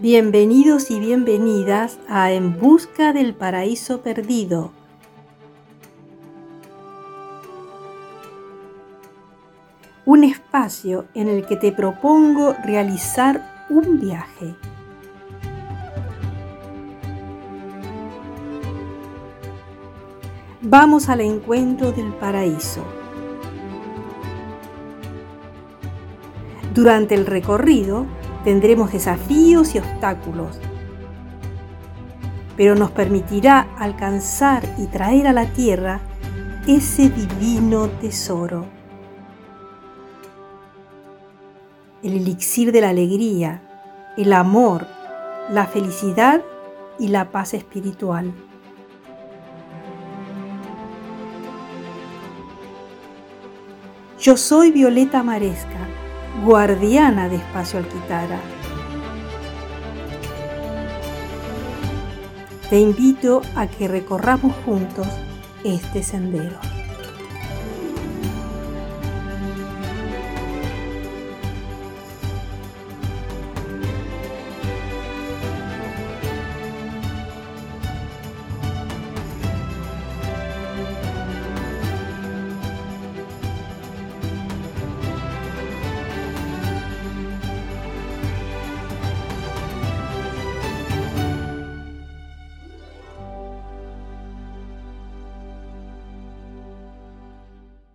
Bienvenidos y bienvenidas a En Busca del Paraíso Perdido. Un espacio en el que te propongo realizar un viaje. Vamos al encuentro del paraíso. Durante el recorrido, Tendremos desafíos y obstáculos, pero nos permitirá alcanzar y traer a la tierra ese divino tesoro. El elixir de la alegría, el amor, la felicidad y la paz espiritual. Yo soy Violeta Maresca guardiana de Espacio Alquitara. Te invito a que recorramos juntos este sendero.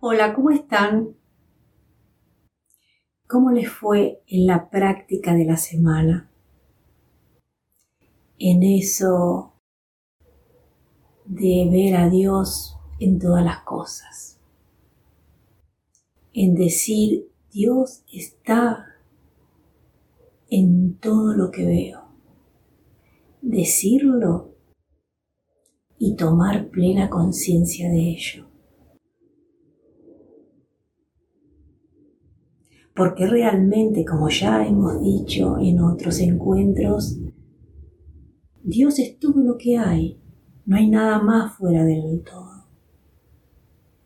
Hola, ¿cómo están? ¿Cómo les fue en la práctica de la semana? En eso de ver a Dios en todas las cosas. En decir, Dios está en todo lo que veo. Decirlo y tomar plena conciencia de ello. Porque realmente, como ya hemos dicho en otros encuentros, Dios es todo lo que hay, no hay nada más fuera del todo,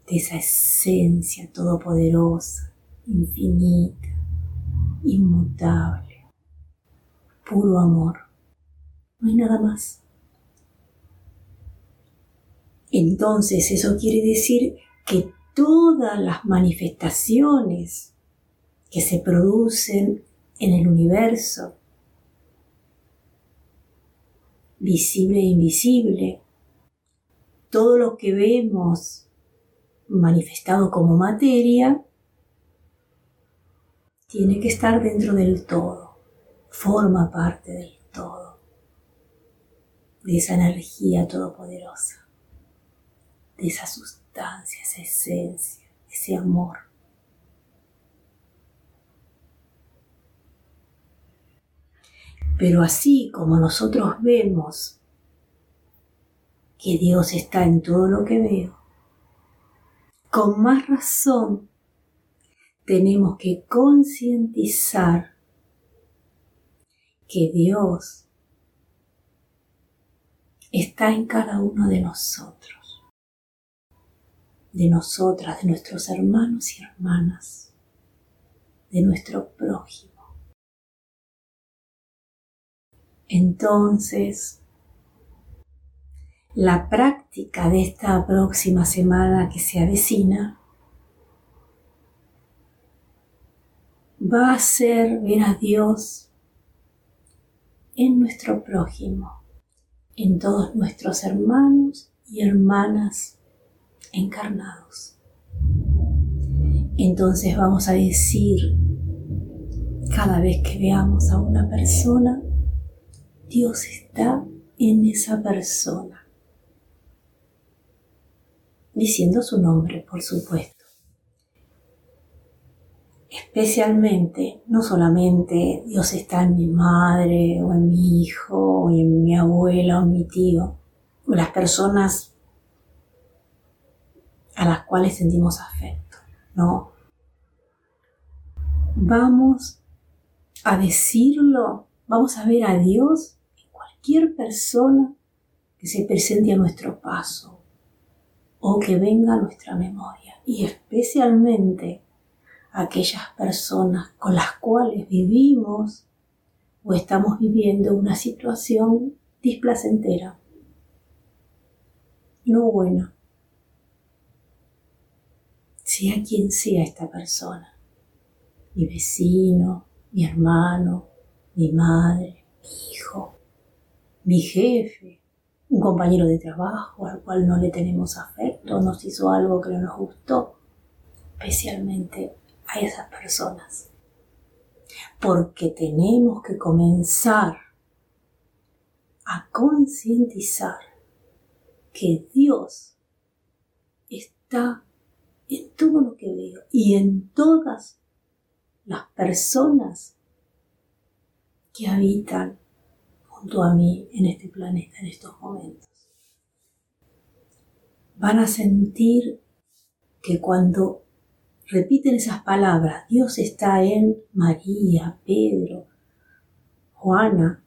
de esa esencia todopoderosa, infinita, inmutable, puro amor, no hay nada más. Entonces eso quiere decir que todas las manifestaciones que se producen en el universo, visible e invisible, todo lo que vemos manifestado como materia, tiene que estar dentro del todo, forma parte del todo, de esa energía todopoderosa, de esa sustancia, esa esencia, ese amor. Pero así como nosotros vemos que Dios está en todo lo que veo, con más razón tenemos que concientizar que Dios está en cada uno de nosotros, de nosotras, de nuestros hermanos y hermanas, de nuestro prójimo. Entonces, la práctica de esta próxima semana que se avecina va a ser ver a Dios en nuestro prójimo, en todos nuestros hermanos y hermanas encarnados. Entonces vamos a decir, cada vez que veamos a una persona, Dios está en esa persona. Diciendo su nombre, por supuesto. Especialmente, no solamente Dios está en mi madre o en mi hijo o en mi abuela o en mi tío o las personas a las cuales sentimos afecto, no. Vamos a decirlo, vamos a ver a Dios cualquier persona que se presente a nuestro paso o que venga a nuestra memoria y especialmente aquellas personas con las cuales vivimos o estamos viviendo una situación displacentera, no buena, sea quien sea esta persona, mi vecino, mi hermano, mi madre, mi hijo, mi jefe, un compañero de trabajo al cual no le tenemos afecto, nos hizo algo que no nos gustó, especialmente a esas personas. Porque tenemos que comenzar a concientizar que Dios está en todo lo que veo y en todas las personas que habitan junto a mí en este planeta en estos momentos. Van a sentir que cuando repiten esas palabras, Dios está en María, Pedro, Juana,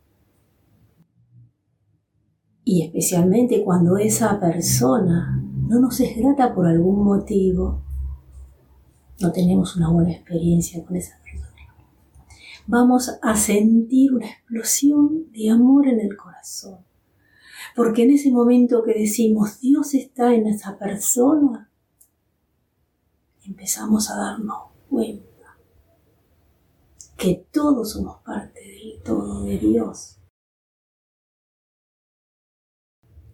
y especialmente cuando esa persona no nos es grata por algún motivo, no tenemos una buena experiencia con esa persona, vamos a sentir una explosión de amor en el corazón. Porque en ese momento que decimos Dios está en esa persona, empezamos a darnos cuenta que todos somos parte del todo de Dios.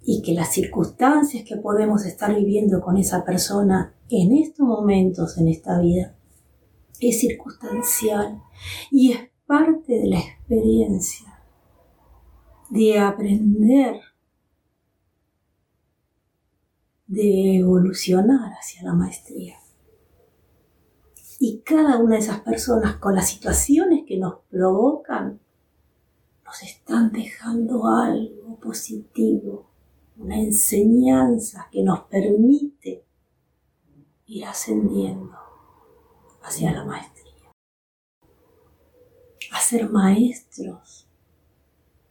Y que las circunstancias que podemos estar viviendo con esa persona en estos momentos en esta vida es circunstancial y es parte de la experiencia de aprender, de evolucionar hacia la maestría. Y cada una de esas personas con las situaciones que nos provocan, nos están dejando algo positivo, una enseñanza que nos permite ir ascendiendo hacia la maestría. A ser maestros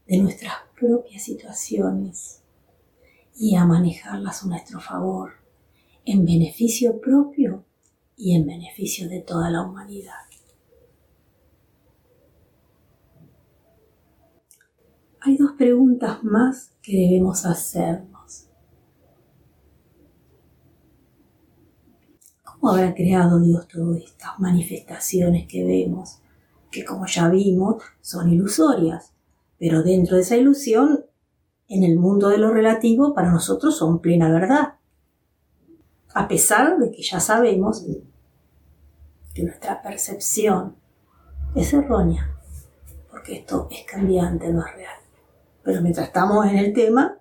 de nuestras propias situaciones y a manejarlas a nuestro favor, en beneficio propio y en beneficio de toda la humanidad. Hay dos preguntas más que debemos hacernos. ¿Cómo habrá creado Dios todas estas manifestaciones que vemos, que como ya vimos son ilusorias, pero dentro de esa ilusión, en el mundo de lo relativo, para nosotros son plena verdad? a pesar de que ya sabemos que nuestra percepción es errónea, porque esto es cambiante, no es real. Pero mientras estamos en el tema,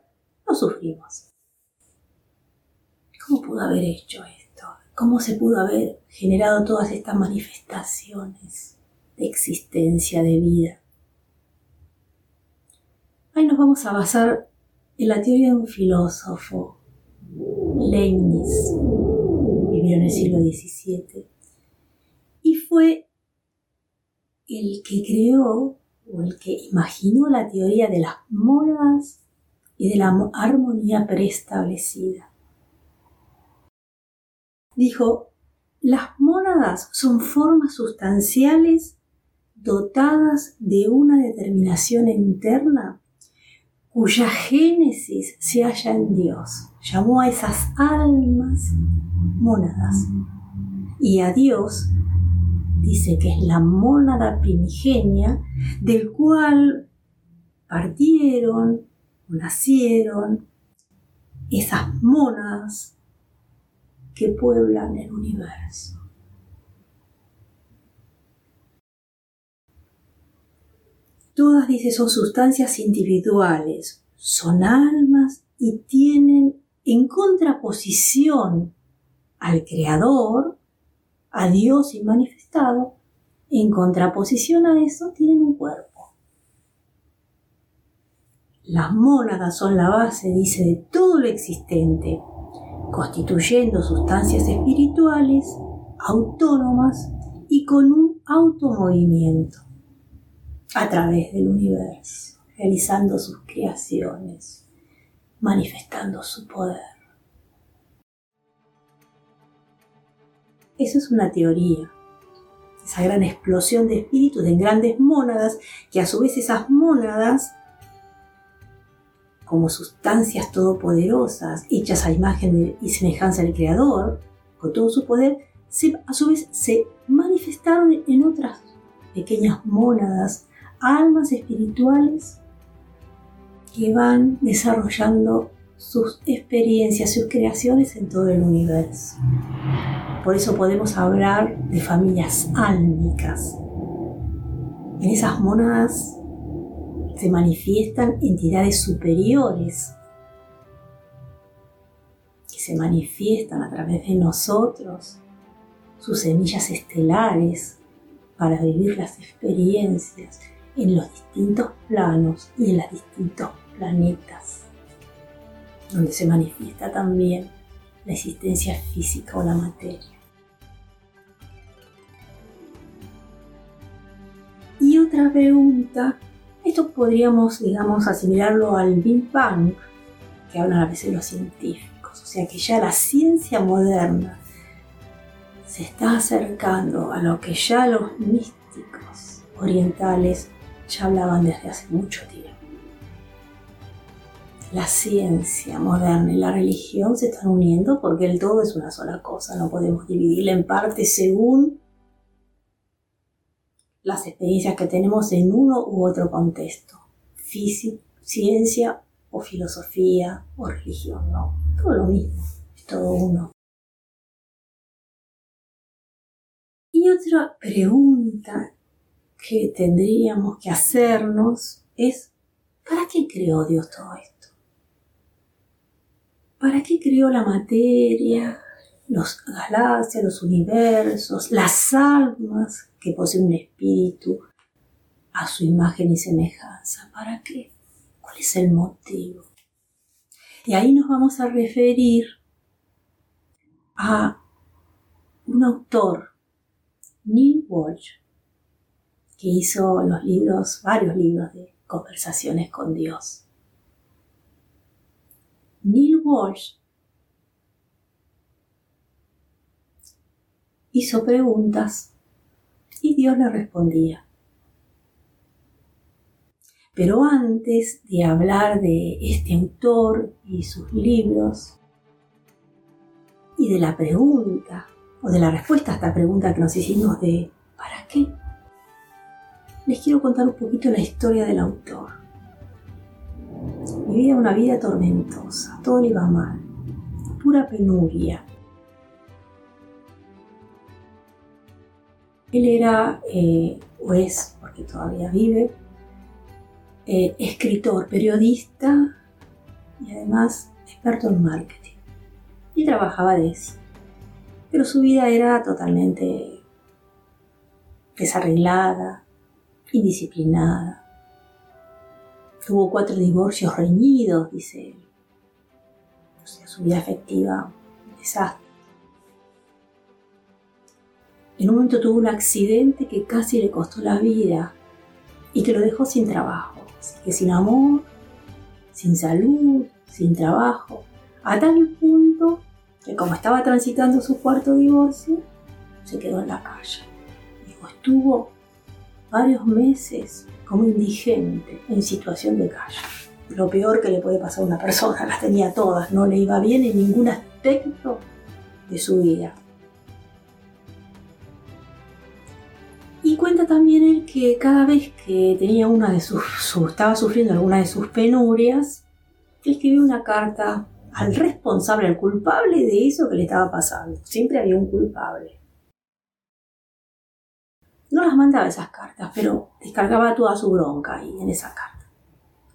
no sufrimos. ¿Cómo pudo haber hecho esto? ¿Cómo se pudo haber generado todas estas manifestaciones de existencia, de vida? Ahí nos vamos a basar en la teoría de un filósofo Leibniz, vivió en el siglo XVII, y fue el que creó o el que imaginó la teoría de las mónadas y de la armonía preestablecida. Dijo, las mónadas son formas sustanciales dotadas de una determinación interna cuya génesis se halla en Dios. Llamó a esas almas mónadas. Y a Dios dice que es la mónada primigenia del cual partieron nacieron esas mónadas que pueblan el universo. Todas, dice, son sustancias individuales, son almas y tienen en contraposición al Creador, a Dios manifestado, en contraposición a eso tienen un cuerpo. Las mónadas son la base, dice, de todo lo existente, constituyendo sustancias espirituales autónomas y con un automovimiento a través del universo, realizando sus creaciones, manifestando su poder. Eso es una teoría, es esa gran explosión de espíritus en grandes mónadas, que a su vez esas mónadas, como sustancias todopoderosas, hechas a imagen y semejanza del Creador, con todo su poder, a su vez se manifestaron en otras pequeñas mónadas, almas espirituales que van desarrollando sus experiencias, sus creaciones en todo el universo. Por eso podemos hablar de familias álmicas. En esas monadas se manifiestan entidades superiores que se manifiestan a través de nosotros, sus semillas estelares para vivir las experiencias en los distintos planos y en los distintos planetas, donde se manifiesta también la existencia física o la materia. Y otra pregunta, esto podríamos, digamos, asimilarlo al Big Bang, que hablan a veces los científicos, o sea que ya la ciencia moderna se está acercando a lo que ya los místicos orientales ya hablaban desde hace mucho tiempo. La ciencia moderna y la religión se están uniendo porque el todo es una sola cosa, no podemos dividirla en partes según las experiencias que tenemos en uno u otro contexto, física, ciencia o filosofía o religión, no, todo lo mismo, es todo uno. Y otra pregunta que tendríamos que hacernos es, ¿para qué creó Dios todo esto? ¿Para qué creó la materia, los galaxias, los universos, las almas que poseen un espíritu a su imagen y semejanza? ¿Para qué? ¿Cuál es el motivo? Y ahí nos vamos a referir a un autor, Neil Walsh, que hizo los libros, varios libros de conversaciones con Dios. Neil Walsh hizo preguntas y Dios le respondía. Pero antes de hablar de este autor y sus libros y de la pregunta o de la respuesta a esta pregunta que nos hicimos de ¿para qué? les quiero contar un poquito la historia del autor. Vivía una vida tormentosa, todo le iba mal, pura penuria. Él era, eh, o es, porque todavía vive, eh, escritor, periodista y además experto en marketing. Y trabajaba de eso. Pero su vida era totalmente desarreglada, indisciplinada. Tuvo cuatro divorcios reñidos, dice él. O sea, su vida afectiva, un desastre. En un momento tuvo un accidente que casi le costó la vida y que lo dejó sin trabajo. Así que sin amor, sin salud, sin trabajo. A tal punto que como estaba transitando su cuarto divorcio, se quedó en la calle. Estuvo varios meses como indigente en situación de calle. Lo peor que le puede pasar a una persona, las tenía todas, no le iba bien en ningún aspecto de su vida. También él que cada vez que tenía una de sus, estaba sufriendo alguna de sus penurias, escribió una carta al responsable, al culpable de eso que le estaba pasando. Siempre había un culpable no las mandaba esas cartas, pero descargaba toda su bronca ahí en esa carta.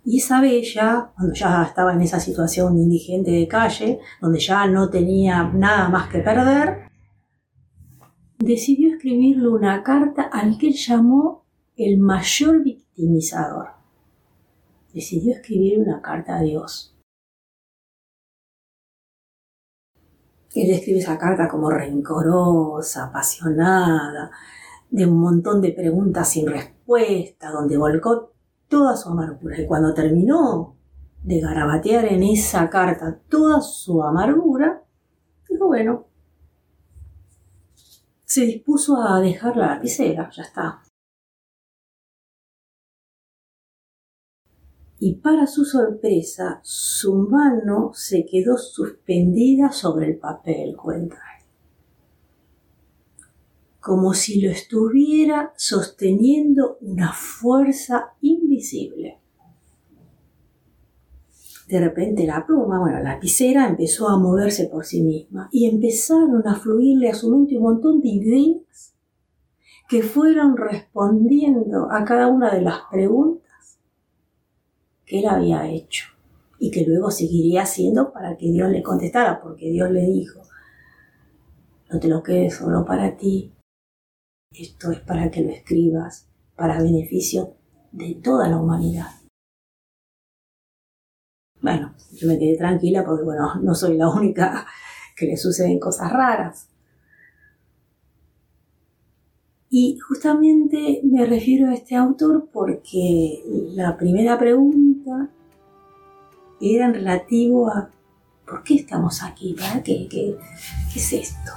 Y esa ya, cuando ya estaba en esa situación indigente de calle, donde ya no tenía nada más que perder, decidió escribirle una carta al que él llamó el mayor victimizador. Decidió escribir una carta a Dios. Él escribe esa carta como rencorosa, apasionada, de un montón de preguntas sin respuesta, donde volcó toda su amargura. Y cuando terminó de garabatear en esa carta toda su amargura, dijo, bueno, se dispuso a dejar la lapicera, ya está. Y para su sorpresa, su mano se quedó suspendida sobre el papel, cuenta como si lo estuviera sosteniendo una fuerza invisible. De repente la pluma, bueno, la lapicera empezó a moverse por sí misma y empezaron a fluirle a su mente un montón de ideas que fueron respondiendo a cada una de las preguntas que él había hecho y que luego seguiría haciendo para que Dios le contestara, porque Dios le dijo, no te lo quedes solo para ti, esto es para que lo escribas para beneficio de toda la humanidad. Bueno, yo me quedé tranquila porque, bueno, no soy la única que le suceden cosas raras. Y justamente me refiero a este autor porque la primera pregunta era en relativo a ¿por qué estamos aquí? ¿Para qué? ¿Qué, qué es esto?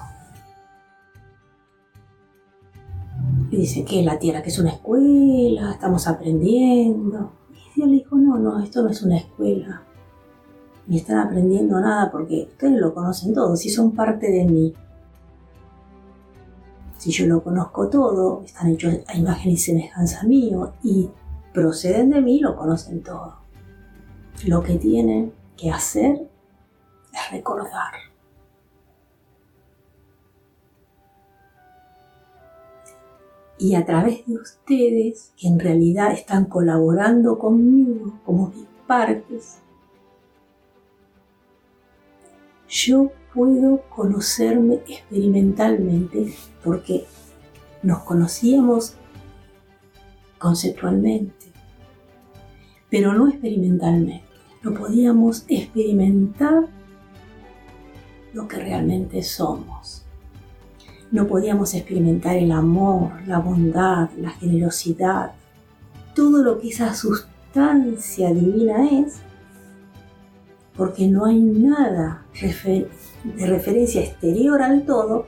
Y dice que la tierra, que es una escuela, estamos aprendiendo. Y Dios le dijo, no, no, esto no es una escuela ni están aprendiendo nada porque ustedes lo conocen todo, si son parte de mí. Si yo lo conozco todo, están hechos a imagen y semejanza mío y proceden de mí, lo conocen todo. Lo que tienen que hacer es recordar. Y a través de ustedes, que en realidad están colaborando conmigo como mis partes, yo puedo conocerme experimentalmente porque nos conocíamos conceptualmente, pero no experimentalmente. No podíamos experimentar lo que realmente somos. No podíamos experimentar el amor, la bondad, la generosidad, todo lo que esa sustancia divina es porque no hay nada de referencia exterior al todo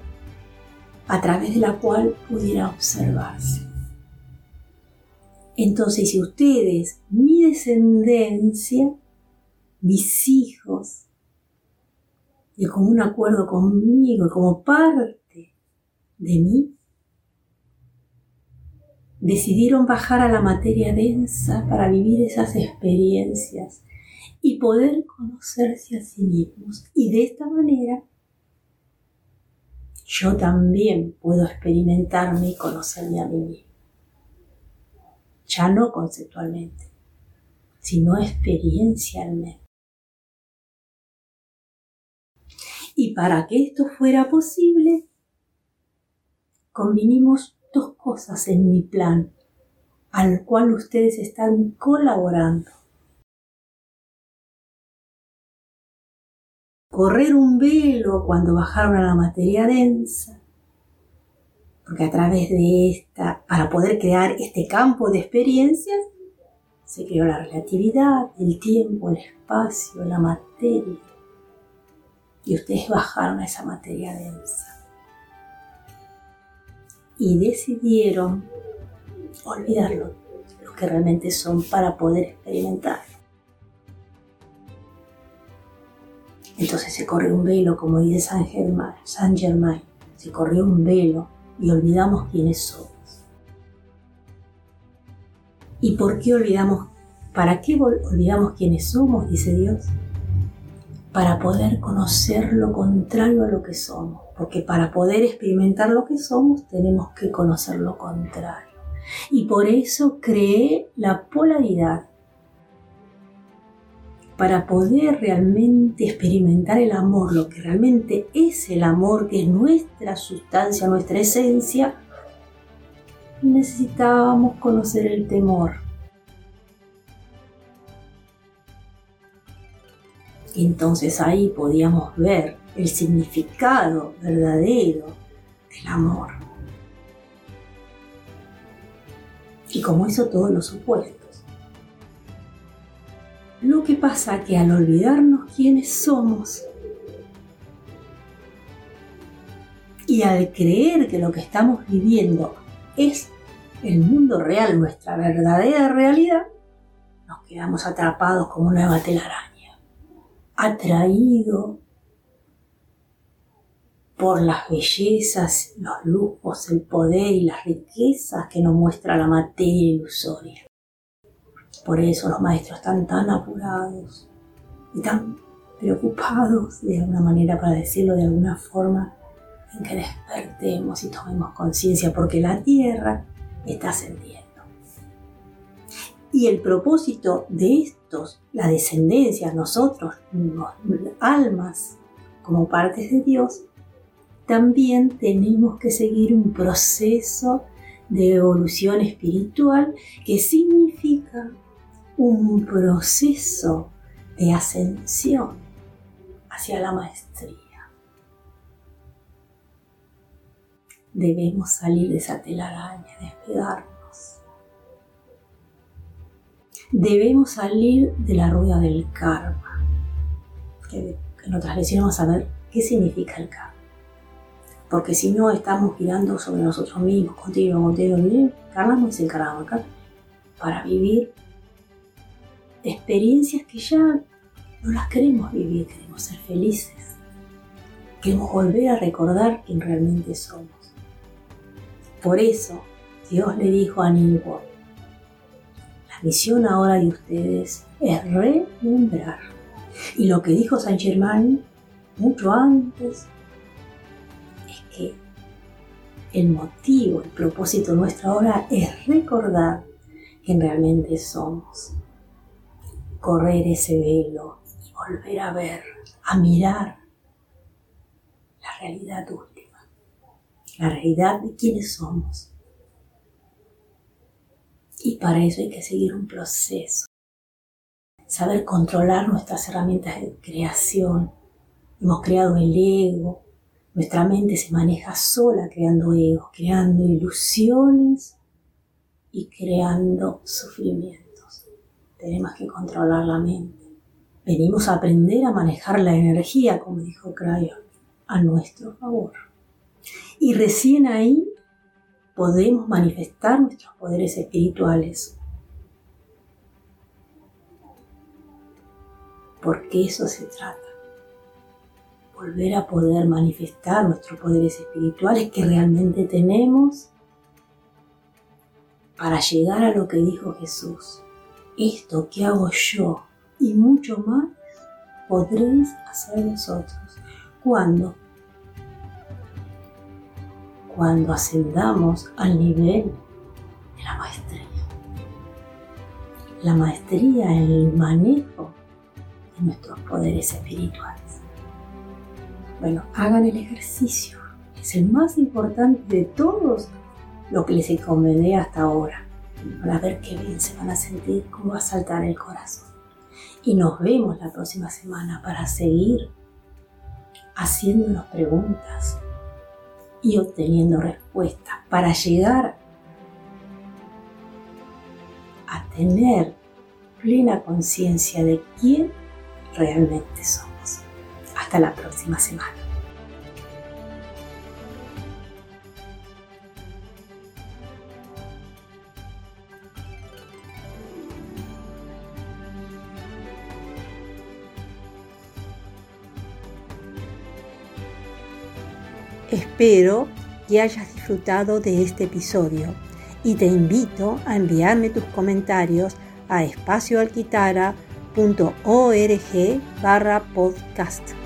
a través de la cual pudiera observarse. Entonces, si ustedes, mi descendencia, mis hijos, de común acuerdo conmigo, como parte de mí, decidieron bajar a la materia densa para vivir esas experiencias y poder conocerse a sí mismos. Y de esta manera yo también puedo experimentarme y conocerme a mí mismo. Ya no conceptualmente, sino experiencialmente. Y para que esto fuera posible, convinimos dos cosas en mi plan, al cual ustedes están colaborando. Correr un velo cuando bajaron a la materia densa, porque a través de esta, para poder crear este campo de experiencias, se creó la relatividad, el tiempo, el espacio, la materia. Y ustedes bajaron a esa materia densa. Y decidieron olvidarlo, lo que realmente son para poder experimentar. Entonces se corre un velo, como dice San Germain, San Germain, se corrió un velo y olvidamos quiénes somos. ¿Y por qué olvidamos? ¿Para qué olvidamos quiénes somos? Dice Dios. Para poder conocer lo contrario a lo que somos. Porque para poder experimentar lo que somos tenemos que conocer lo contrario. Y por eso creé la polaridad para poder realmente experimentar el amor, lo que realmente es el amor, que es nuestra sustancia, nuestra esencia, necesitábamos conocer el temor. Entonces ahí podíamos ver el significado verdadero del amor. Y como eso todos los supuestos. Lo que pasa que al olvidarnos quiénes somos Y al creer que lo que estamos viviendo es el mundo real, nuestra verdadera realidad, nos quedamos atrapados como una telaraña, atraído por las bellezas, los lujos, el poder y las riquezas que nos muestra la materia ilusoria. Por eso los maestros están tan apurados y tan preocupados, de alguna manera, para decirlo de alguna forma, en que despertemos y tomemos conciencia, porque la tierra está ascendiendo. Y el propósito de estos, la descendencia, nosotros, almas, como partes de Dios, también tenemos que seguir un proceso de evolución espiritual que significa un proceso de ascensión hacia la maestría. Debemos salir de esa telaraña, despegarnos. Debemos salir de la rueda del karma, que en otras lecciones vamos a ver qué significa el karma. Porque si no estamos girando sobre nosotros mismos, continuo, continuo, karma no es el karma, para vivir experiencias que ya no las queremos vivir, queremos ser felices. Queremos volver a recordar quién realmente somos. Por eso Dios le dijo a Ningbo, la misión ahora de ustedes es remembrar. Y lo que dijo San Germán mucho antes es que el motivo, el propósito nuestro ahora es recordar quién realmente somos correr ese velo y volver a ver, a mirar la realidad última, la realidad de quiénes somos. Y para eso hay que seguir un proceso, saber controlar nuestras herramientas de creación. Hemos creado el ego, nuestra mente se maneja sola creando ego, creando ilusiones y creando sufrimiento tenemos que controlar la mente. Venimos a aprender a manejar la energía, como dijo Crayon, a nuestro favor. Y recién ahí podemos manifestar nuestros poderes espirituales. Porque eso se trata. Volver a poder manifestar nuestros poderes espirituales que realmente tenemos para llegar a lo que dijo Jesús esto que hago yo y mucho más podréis hacer vosotros. ¿Cuándo? Cuando ascendamos al nivel de la maestría. La maestría en el manejo de nuestros poderes espirituales. Bueno, hagan el ejercicio. Es el más importante de todos lo que les encomendé hasta ahora para ver qué bien se van a sentir, cómo va a saltar el corazón. Y nos vemos la próxima semana para seguir haciéndonos preguntas y obteniendo respuestas para llegar a tener plena conciencia de quién realmente somos. Hasta la próxima semana. Espero que hayas disfrutado de este episodio y te invito a enviarme tus comentarios a espacioalquitara.org barra podcast.